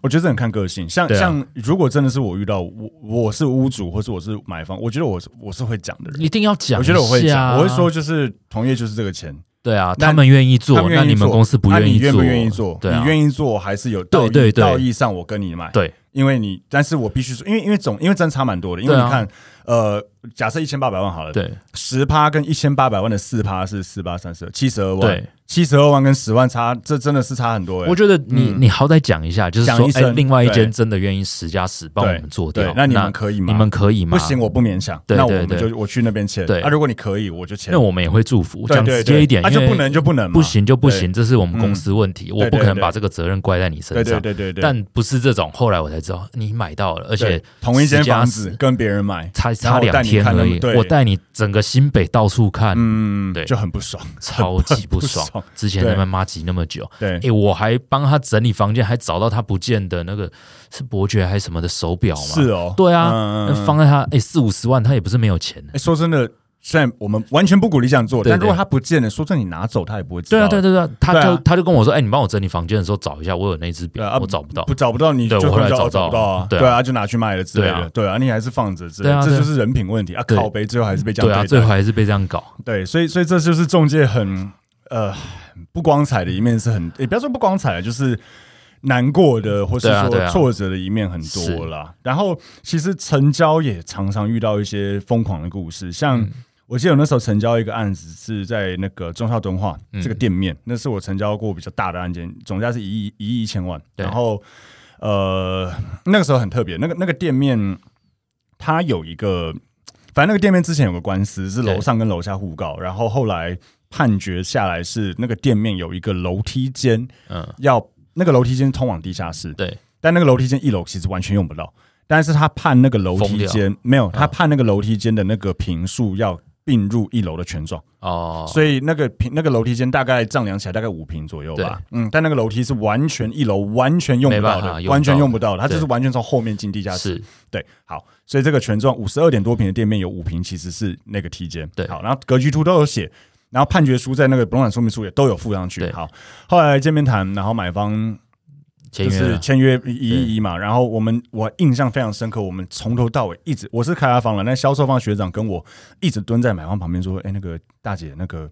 我觉得这很看个性，像、啊、像如果真的是我遇到我我是屋主，或是我是买方，我觉得我是我是会讲的人，一定要讲。我觉得我会讲，我会说就是同业就是这个钱。对啊，他们愿意做，那你们公司不愿意做，你愿不愿意做？你愿意做还是有道义道义上我跟你买？对，因为你，但是我必须说，因为因为总因为真差蛮多的，因为你看，呃，假设一千八百万好了，对，十趴跟一千八百万的四趴是四八三十二，七十二万。对。七十二万跟十万差，这真的是差很多。我觉得你、嗯、你好歹讲一下，就是说，哎、欸，另外一间真的愿意十加十帮我们做掉，那你们可以吗？你们可以吗？不行，我不勉强。对对对，那我们就我去那边签。对，啊，如果你可以，我就签。那我们也会祝福，讲直接一点，那就不能就不能，不行就不行，这是我们公司问题，我不可能把这个责任怪在你身上。对对对对。但不是这种，后来我才知道，你买到了，而且同一间房子跟别人买，差差两天而已。我带你整个新北到处看，嗯，对，就很不爽，超级不爽。之前那边麻吉那么久。对，哎，我还帮他整理房间，还找到他不见的那个是伯爵还是什么的手表嘛？是哦，对啊，放在他哎四五十万，他也不是没有钱。哎，说真的，虽然我们完全不鼓励这样做，但如果他不见了，说真的，你拿走他也不会知道。对啊，对对对，他就他就跟我说，哎，你帮我整理房间的时候找一下，我有那只表，我找不到，不找不到，你就后来找找不到啊？对啊，就拿去卖了之类的。对啊，你还是放着，这这就是人品问题啊！靠北，最后还是被这样对啊，最后还是被这样搞。对，所以所以这就是中介很呃。不光彩的一面是很，也不要说不光彩，就是难过的，或是说挫折的一面很多啦。啊啊、然后其实成交也常常遇到一些疯狂的故事，像、嗯、我记得我那时候成交一个案子是在那个中孝敦化这个店面，嗯、那是我成交过比较大的案件，总价是一亿一亿一千万。然后呃，那个时候很特别，那个那个店面它有一个，反正那个店面之前有个官司，是楼上跟楼下互告，然后后来。判决下来是那个店面有一个楼梯间，嗯，要那个楼梯间通往地下室，对，但那个楼梯间一楼其实完全用不到，但是他判那个楼梯间没有，他判那个楼梯间的那个平数要并入一楼的权状哦，所以那个平那个楼梯间大概丈量起来大概五平左右吧，嗯，但那个楼梯是完全一楼完全用不到的，完全用不到，它就是完全从后面进地下室，对，好，所以这个权状五十二点多平的店面有五平其实是那个梯间，对，好，然后格局图都有写。然后判决书在那个不动产说明书也都有附上去。好，后来见面谈，然后买方就是签约一一一嘛。然后我们我印象非常深刻，我们从头到尾一直我是开发方了，那销售方学长跟我一直蹲在买方旁边说：“哎，那个大姐，那个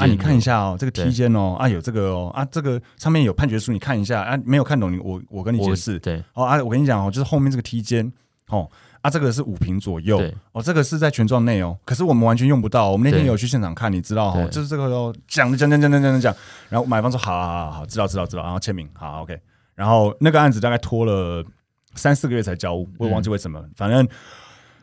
啊，你看一下哦，这个梯间哦，啊有这个哦，啊这个上面有判决书，你看一下啊，没有看懂你我我跟你解释。对，哦啊，我跟你讲哦，就是后面这个梯间哦。”啊，这个是五平左右，哦，这个是在权状内哦，可是我们完全用不到。我们那天有去现场看，你知道哦，就是这个哦，讲讲讲讲讲讲讲，然后买方说好好好好，知道知道知道，然后签名，好 OK，然后那个案子大概拖了三四个月才交屋，我也忘记为什么，嗯、反正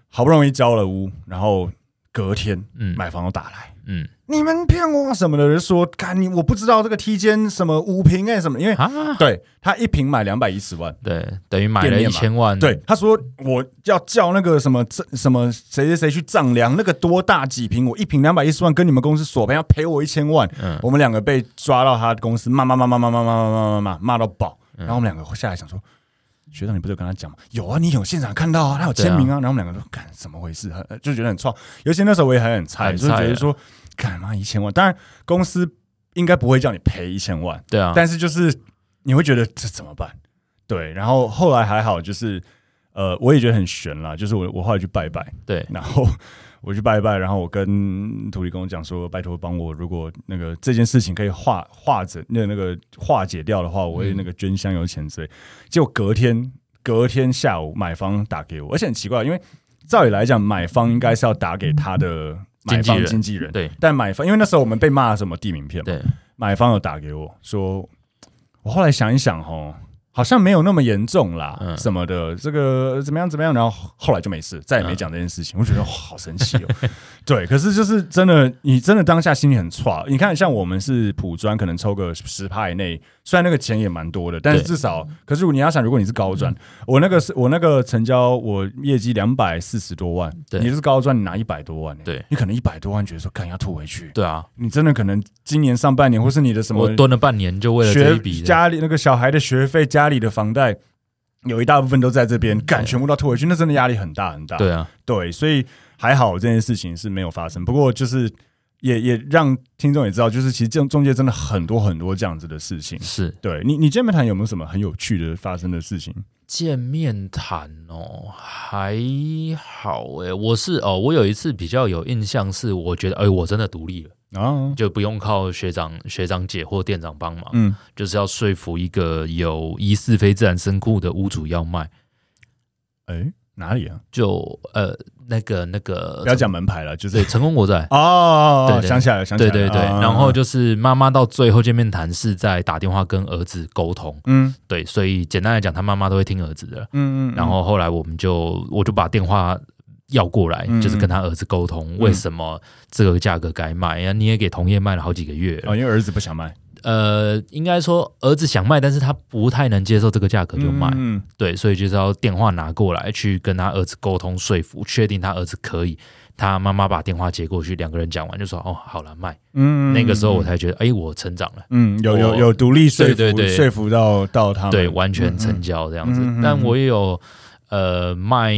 好不容易交了屋，然后隔天，嗯，买房又打来。嗯，你们骗我什么的？就说，干你，我不知道这个梯间什么五平哎什么，因为啊，对他一平买两百一十万，对，等于买了一千万。对，他说我要叫那个什么什么谁谁谁去丈量那个多大几平，我一平两百一十万，跟你们公司索赔要赔我一千万。嗯，我们两个被抓到他公司骂骂骂骂骂骂骂骂骂骂骂骂到爆，然后我们两个下来想说。学长，你不是有跟他讲吗？有啊，你有现场看到啊，他有签名啊。啊然后我们两个说：“干，怎么回事？”就觉得很创。尤其那时候我也还很菜，就觉得说：“干嘛一千万？”当然公司应该不会叫你赔一千万，对啊。但是就是你会觉得这怎么办？对。然后后来还好，就是呃，我也觉得很悬啦。就是我我后来去拜拜，对，然后。我去拜拜，然后我跟土地公讲说：“拜托帮我，如果那个这件事情可以化化解那那个化解掉的话，我会那个捐香油钱之类。”结果隔天隔天下午，买方打给我，而且很奇怪，因为照理来讲，买方应该是要打给他的买方经纪人，对。但买方因为那时候我们被骂什么地名片，对。买方有打给我说，我后来想一想，吼。好像没有那么严重啦，嗯、什么的，这个怎么样怎么样，然后后来就没事，再也没讲这件事情。嗯、我觉得好神奇哦，对，可是就是真的，你真的当下心里很差。你看，像我们是普专，可能抽个十趴以内。虽然那个钱也蛮多的，但是至少，可是你要想，如果你是高专，我那个是我那个成交，我业绩两百四十多万，你是高专，你拿一百多万，对，你可能一百多万觉得说，干要吐回去，对啊，你真的可能今年上半年，或是你的什么，我蹲了半年就为了这一笔，家里那个小孩的学费，家里的房贷，有一大部分都在这边，干全部都退回去，那真的压力很大很大，对啊，对，所以还好这件事情是没有发生，不过就是。也也让听众也知道，就是其实这种中介真的很多很多这样子的事情。是对你，你见面谈有没有什么很有趣的发生的事情？见面谈哦，还好诶、欸。我是哦，我有一次比较有印象是，我觉得哎，我真的独立了啊，就不用靠学长学长姐或店长帮忙，嗯，就是要说服一个有疑似非自然身故的屋主要卖。哎，哪里啊？就呃。那个那个不要讲门牌了，就是成功国在哦，对，想起来了，想起来了，对对对。然后就是妈妈到最后见面谈是在打电话跟儿子沟通，嗯，对，所以简单来讲，他妈妈都会听儿子的，嗯嗯。然后后来我们就我就把电话要过来，就是跟他儿子沟通，为什么这个价格该卖呀？你也给同业卖了好几个月。了，因为儿子不想卖。呃，应该说儿子想卖，但是他不太能接受这个价格就卖，嗯，对，所以就是要电话拿过来去跟他儿子沟通说服，确定他儿子可以，他妈妈把电话接过去，两个人讲完就说哦，好了卖，嗯，那个时候我才觉得，哎，我成长了，嗯，有有有独立说服，对对对，说服到到他们，对，完全成交这样子，但我也有呃卖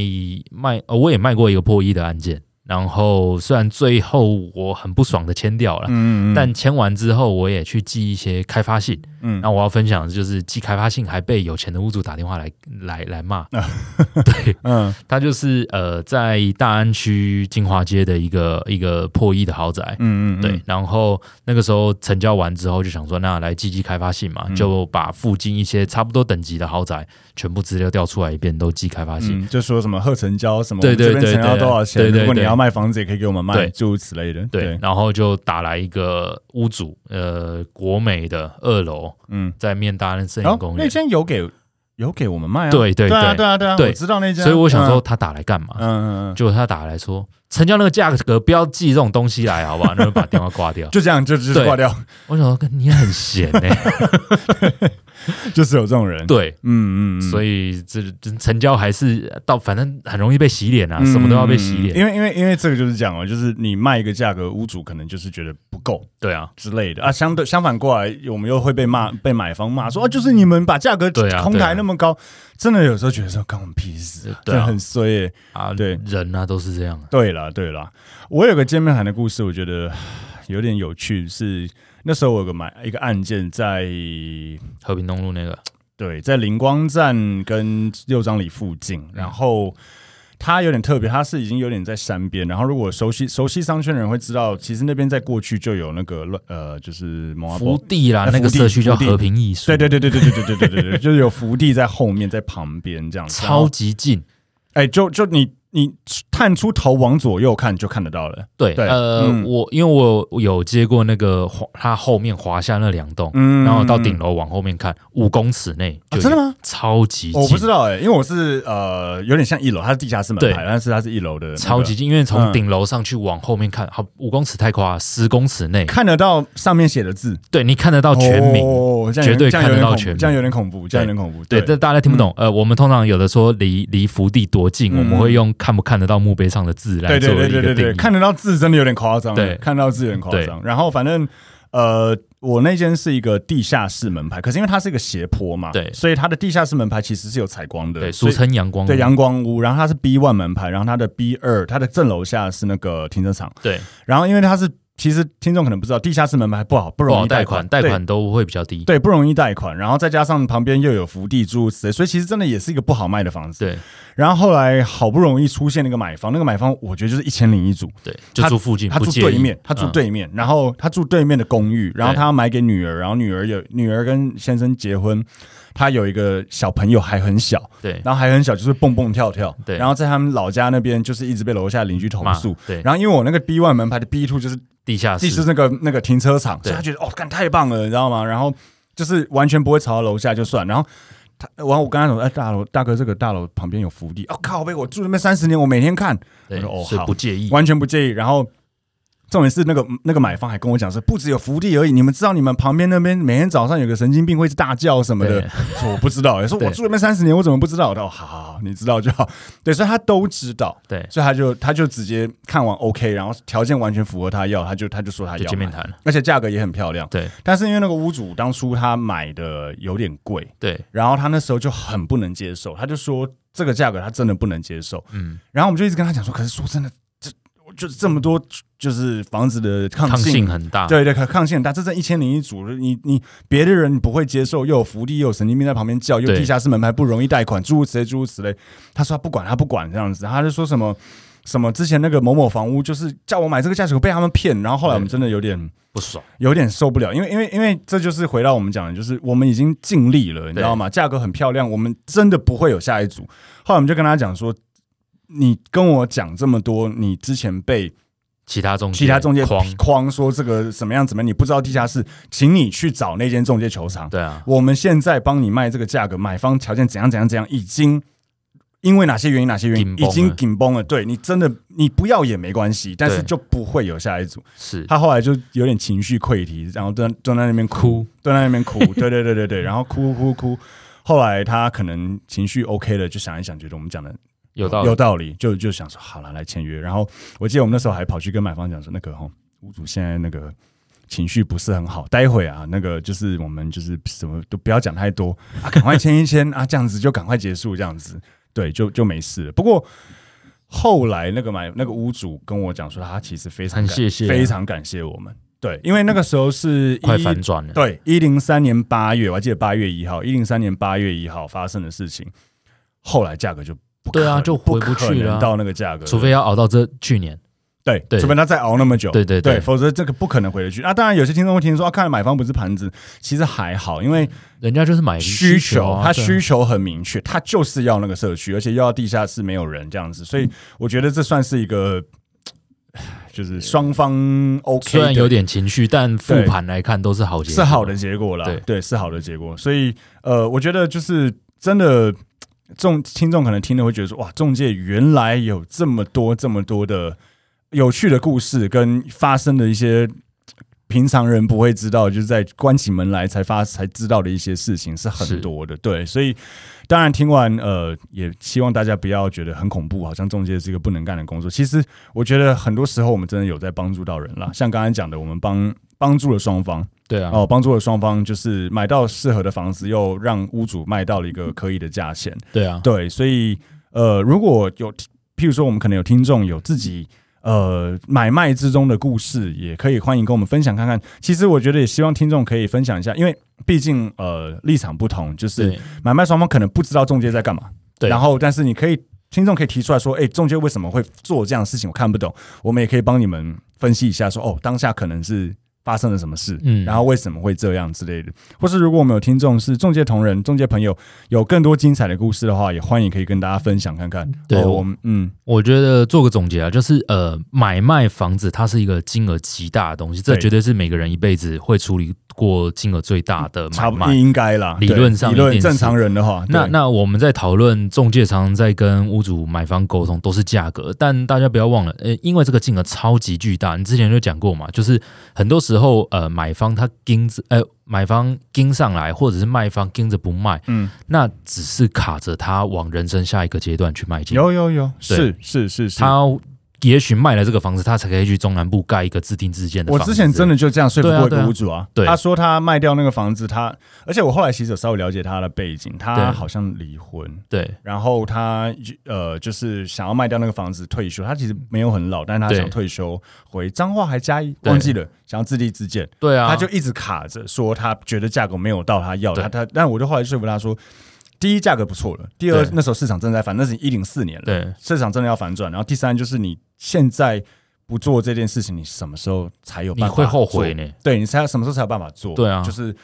卖，我也卖过一个破亿的案件。然后虽然最后我很不爽的签掉了，嗯嗯，但签完之后我也去寄一些开发信，嗯，那我要分享的就是寄开发信还被有钱的屋主打电话来来来骂，啊、对，嗯，他就是呃在大安区金华街的一个一个破亿的豪宅，嗯嗯，对，然后那个时候成交完之后就想说那来寄寄开发信嘛，嗯、就把附近一些差不多等级的豪宅全部资料调出来一遍都寄开发信，嗯、就说什么贺成交什么，对对对，对，成交多少钱，对对对，如果你要。要卖房子也可以给我们卖，诸如此类的。对，然后就打来一个屋主，呃，国美的二楼，嗯，在面大安森林公园那间有给有给我们卖啊？对对对啊对啊对啊，我知道那间。所以我想说他打来干嘛？嗯嗯嗯，就他打来说成交那个价格，不要寄这种东西来，好不好？那就把电话挂掉，就这样就就挂掉。我想说，你很闲哎。就是有这种人，对，嗯嗯，所以这这成交还是到，反正很容易被洗脸啊，嗯、什么都要被洗脸。因为因为因为这个就是讲哦，就是你卖一个价格，屋主可能就是觉得不够，对啊之类的啊。相对相反过来，我们又会被骂，被买方骂说啊，就是你们把价格空抬那么高，真的有时候觉得说关我们屁事，对，很衰耶啊。对，人啊都是这样。对了对了，我有个见面谈的故事，我觉得。有点有趣，是那时候我有个买一个案件在和平东路那个，对，在灵光站跟六张里附近，然后。它有点特别，它是已经有点在山边。然后，如果熟悉熟悉商圈的人会知道，其实那边在过去就有那个乱呃，就是福地啦，那个社区叫和平艺术。对对对对对对对对对对对，就是有福地在后面，在旁边这样子，超级近。哎，就就你。你探出头往左右看就看得到了。对，对呃，嗯、我因为我有接过那个滑，它后面滑下那两栋，嗯，然后到顶楼往后面看，五公尺内、啊，真的吗？超级近，我不知道哎、欸，因为我是呃有点像一楼，它是地下室门牌，对但是它是一楼的、那个，超级近，因为从顶楼上去往后面看，好，五公尺太夸，十公尺内。看得到上面写的字，对，你看得到全名，哦、绝对看得到全名，这样有点恐怖，这样有点恐怖，对，这大家听不懂。嗯、呃，我们通常有的说离离福地多近，嗯、我们会用看不看得到墓碑。上的字来做一个定义，对对对对对，看得到字真的有点夸张，对，看到字有点夸张。然后反正呃，我那间是一个地下室门牌，可是因为它是一个斜坡嘛，对，所以它的地下室门牌其实是有采光的，对，俗称阳光，对，阳光屋。然后它是 B one 门牌，然后它的 B 二，它的正楼下是那个停车场，对。然后因为它是。其实听众可能不知道，地下室门牌不好，不容易贷款，贷款都会比较低，对，不容易贷款。然后再加上旁边又有福地诸如此类，所以其实真的也是一个不好卖的房子。对。然后后来好不容易出现那个买方，那个买方我觉得就是一千零一组，对，就住附近，他住对面，他住对面，然后他住对面的公寓，然后他要买给女儿，然后女儿有女儿跟先生结婚，他有一个小朋友还很小，对，然后还很小，就是蹦蹦跳跳，对。然后在他们老家那边就是一直被楼下邻居投诉，对。然后因为我那个 B one 门牌的 B two 就是。地下室，是那个那个停车场，所以他觉得哦，干太棒了，你知道吗？然后就是完全不会吵到楼下就算。然后他，完我跟他说，哎，大楼大哥，这个大楼旁边有福利，哦靠被，我住那边三十年，我每天看，对我说哦，好，不介意，完全不介意。然后。重点是那个那个买方还跟我讲是，不只有福地而已。你们知道你们旁边那边每天早上有个神经病会大叫什么的？说我不知道，说我住那边三十年，我怎么不知道？我说好好好，你知道就好。对，所以他都知道。对，所以他就他就直接看完 OK，然后条件完全符合他要，他就他就说他要见面谈，而且价格也很漂亮。对，但是因为那个屋主当初他买的有点贵，对，然后他那时候就很不能接受，他就说这个价格他真的不能接受。嗯，然后我们就一直跟他讲说，可是说真的。就是这么多，就是房子的抗性，抗性很大，对对，抗性很大。这在一千零一组，你你别的人不会接受，又有福利，又有神经病在旁边叫，又地下室门牌不容易贷款，诸如此类，诸如此类。他说他不管，他不管这样子，他就说什么什么之前那个某某房屋，就是叫我买这个价钱，我被他们骗。然后后来我们真的有点不爽，有点受不了，因为因为因为这就是回到我们讲的，就是我们已经尽力了，你知道吗？价格很漂亮，我们真的不会有下一组。后来我们就跟他讲说。你跟我讲这么多，你之前被其他中介其他中介框框说这个怎么样怎么样，你不知道地下室，请你去找那间中介球场。对啊，我们现在帮你卖这个价格，买方条件怎样怎样怎样，已经因为哪些原因哪些原因已经紧绷了。对，你真的你不要也没关系，但是就不会有下一组。是他后来就有点情绪溃堤，然后蹲蹲在那边哭，蹲在那边哭。对对对对对，然后哭哭哭。后来他可能情绪 OK 了，就想一想，觉得我们讲的。有道理，有道理，就就想说好了，来签约。然后我记得我们那时候还跑去跟买方讲说，那个哈屋主现在那个情绪不是很好，待会啊，那个就是我们就是什么都不要讲太多啊，赶快签一签啊，这样子就赶快结束，这样子对，就就没事了。不过后来那个买那个屋主跟我讲说，他其实非常谢谢，非常感谢我们，对，因为那个时候是快反转了，对，一零三年八月，我还记得八月一号，一零三年八月一号发生的事情，后来价格就。对啊，就回不去了，到那个价格，除非要熬到这去年，对对，除非他再熬那么久，对对对，否则这个不可能回得去。那当然，有些听众会听说，看来买方不是盘子，其实还好，因为人家就是买需求，他需求很明确，他就是要那个社区，而且又要地下室没有人这样子，所以我觉得这算是一个，就是双方 OK，虽然有点情绪，但复盘来看都是好结果，是好的结果啦。对对，是好的结果。所以呃，我觉得就是真的。众听众可能听了会觉得说，哇，中介原来有这么多这么多的有趣的故事，跟发生的一些平常人不会知道，就是在关起门来才发才知道的一些事情是很多的。对，所以当然听完呃，也希望大家不要觉得很恐怖，好像中介是一个不能干的工作。其实我觉得很多时候我们真的有在帮助到人啦，像刚才讲的，我们帮帮助了双方。对啊，哦，帮助了双方，就是买到适合的房子，又让屋主卖到了一个可以的价钱。对啊，对，所以呃，如果有，譬如说，我们可能有听众有自己呃买卖之中的故事，也可以欢迎跟我们分享看看。其实我觉得也希望听众可以分享一下，因为毕竟呃立场不同，就是买卖双方可能不知道中介在干嘛。对，然后但是你可以听众可以提出来说，哎，中介为什么会做这样的事情？我看不懂，我们也可以帮你们分析一下说，说哦，当下可能是。发生了什么事？嗯，然后为什么会这样之类的，或是如果我们有听众是中介同仁、中介朋友，有更多精彩的故事的话，也欢迎可以跟大家分享看看。对，哦、我们嗯，我觉得做个总结啊，就是呃，买卖房子它是一个金额极大的东西，这绝对是每个人一辈子会处理过金额最大的买卖，应该啦。理论上，理论正常人的话，那那我们在讨论中介，常常在跟屋主买方沟通，都是价格，但大家不要忘了，呃，因为这个金额超级巨大，你之前就讲过嘛，就是很多时候呃买。方他盯着，呃，买方盯上来，或者是卖方盯着不卖，嗯，那只是卡着他往人生下一个阶段去迈进。有有有，是是是是，他。也许卖了这个房子，他才可以去中南部盖一个自定自建的房子。我之前真的就这样说服过一个屋主啊，他说他卖掉那个房子，他而且我后来其实有稍微了解他的背景，他好像离婚，对，然后他呃就是想要卖掉那个房子退休，他其实没有很老，但是他想退休回彰化还加一忘记了，想要自立自建，对啊，他就一直卡着说他觉得价格没有到他要的，他他，但我就后来说服他说。第一，价格不错了，第二，那时候市场正在反，那是一零四年了，对，市场真的要反转。然后第三，就是你现在不做这件事情，你什么时候才有办法？你会后悔呢？对，你才什么时候才有办法做？对啊，就是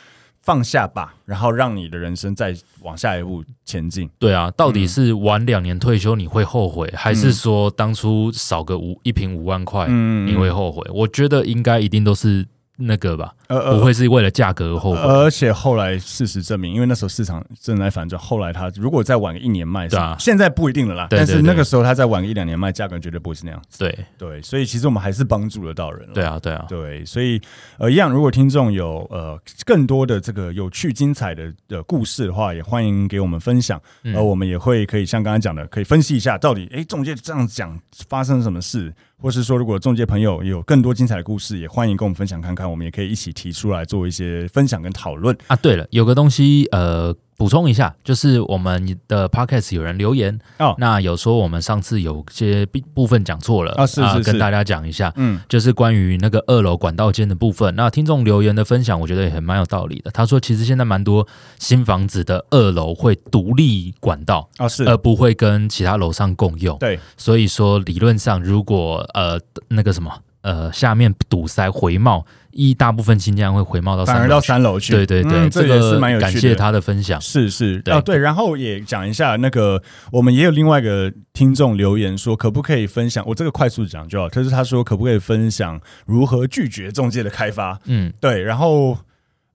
放下吧，然后让你的人生再往下一步前进。对啊，到底是晚两年退休你会后悔，嗯、还是说当初少个五一瓶五万块你会后悔？嗯、我觉得应该一定都是。那个吧，呃，不会是为了价格而后悔。而且后来事实证明，因为那时候市场正在反转，后来他如果再晚个一年卖，对啊，现在不一定了啦。但是那个时候他再晚个一两年卖，价格绝对不会是那样子。对对，所以其实我们还是帮助得到人了。对啊对啊，对，所以呃，一样，如果听众有呃更多的这个有趣精彩的的故事的话，也欢迎给我们分享。呃我们也会可以像刚刚讲的，可以分析一下到底，哎，中介这样讲发生了什么事。或是说，如果中介朋友有更多精彩的故事，也欢迎跟我们分享看看，我们也可以一起提出来做一些分享跟讨论啊。对了，有个东西，呃。补充一下，就是我们的 podcast 有人留言哦，那有说我们上次有些部分讲错了啊，是是是，跟大家讲一下，嗯，就是关于那个二楼管道间的部分。那听众留言的分享，我觉得也很蛮有道理的。他说，其实现在蛮多新房子的二楼会独立管道啊，是而不会跟其他楼上共用。对，所以说理论上，如果呃那个什么呃下面堵塞回冒。一大部分新疆会回冒到三楼，反而到三楼去。对对对，嗯、这个是蛮有趣的。感谢他的分享，是是对哦对。然后也讲一下那个，我们也有另外一个听众留言说，可不可以分享？我这个快速讲就好。可是他说，可不可以分享如何拒绝中介的开发？嗯，对。然后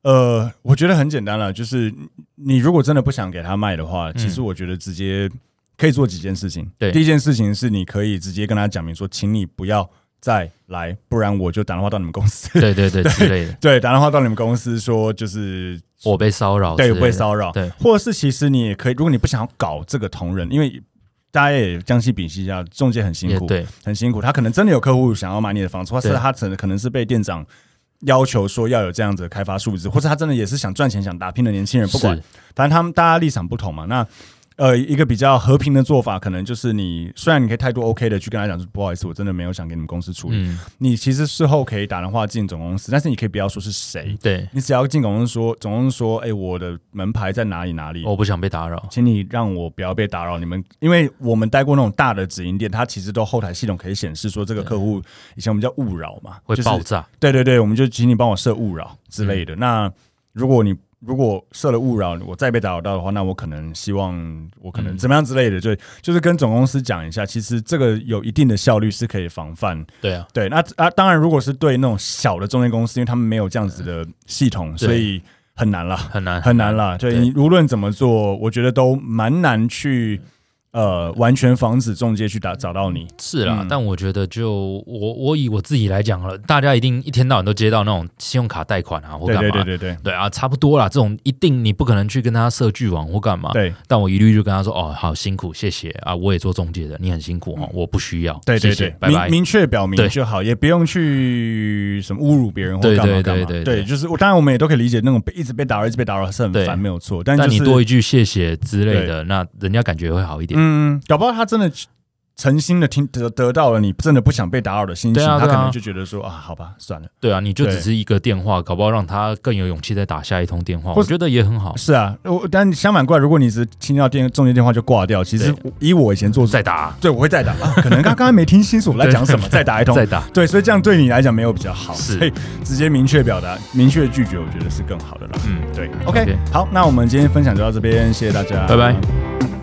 呃，我觉得很简单了，就是你如果真的不想给他卖的话，其实我觉得直接可以做几件事情。对、嗯，第一件事情是你可以直接跟他讲明说，请你不要。再来，不然我就打电话到你们公司。对对对，对之类的。对，打电话到你们公司说，就是我被骚扰，对，我被骚扰。对，或者是其实你也可以，如果你不想要搞这个同仁，因为大家也将心比心一下，中介很辛苦，对，很辛苦。他可能真的有客户想要买你的房子，或是他可能可能是被店长要求说要有这样子的开发数字，或者他真的也是想赚钱、想打拼的年轻人。不管，反正他们大家立场不同嘛。那。呃，一个比较和平的做法，可能就是你虽然你可以态度 OK 的去跟他讲说，不好意思，我真的没有想给你们公司处理。嗯、你其实事后可以打电话进总公司，但是你可以不要说是谁。对，你只要进总公司说，总公司说，哎、欸，我的门牌在哪里哪里，我不想被打扰，请你让我不要被打扰。你们，因为我们待过那种大的直营店，它其实都后台系统可以显示说这个客户以前我们叫勿扰嘛，会爆炸。就是、对对对，我们就请你帮我设勿扰之类的。嗯、那如果你如果设了勿扰，我再被打扰到的话，那我可能希望我可能怎么样之类的，就就是跟总公司讲一下，其实这个有一定的效率是可以防范。对啊，对，那啊，当然，如果是对那种小的中介公司，因为他们没有这样子的系统，所以很难了，很难很难了。对，你无论怎么做，我觉得都蛮难去。呃，完全防止中介去打找到你是啦，嗯、但我觉得就我我以我自己来讲了，大家一定一天到晚都接到那种信用卡贷款啊，或干嘛？对对对对对，对啊，差不多啦。这种一定你不可能去跟他设巨网或干嘛？对，但我一律就跟他说哦，好辛苦，谢谢啊，我也做中介的，你很辛苦哦，我不需要。对对对。明明确表明就好，也不用去什么侮辱别人或干嘛干嘛。对对对对，对，就是我当然我们也都可以理解那种被一直被打扰，一直被打扰是很烦，没有错。但、就是、但你多一句谢谢之类的，那人家感觉会好一点。嗯，搞不好他真的诚心的听得得到了你真的不想被打扰的心情，他可能就觉得说啊，好吧，算了。对啊，你就只是一个电话，搞不好让他更有勇气再打下一通电话。我觉得也很好。是啊，我但相反过来，如果你是听到电中间电话就挂掉，其实以我以前做再打，对，我会再打。啊、可能刚刚没听清楚我在讲什么，再打一通，再打。对，所以这样对你来讲没有比较好，是所以直接明确表达、明确拒绝，我觉得是更好的啦。嗯，对。OK. 好，那我们今天分享就到这边，谢谢大家，拜拜。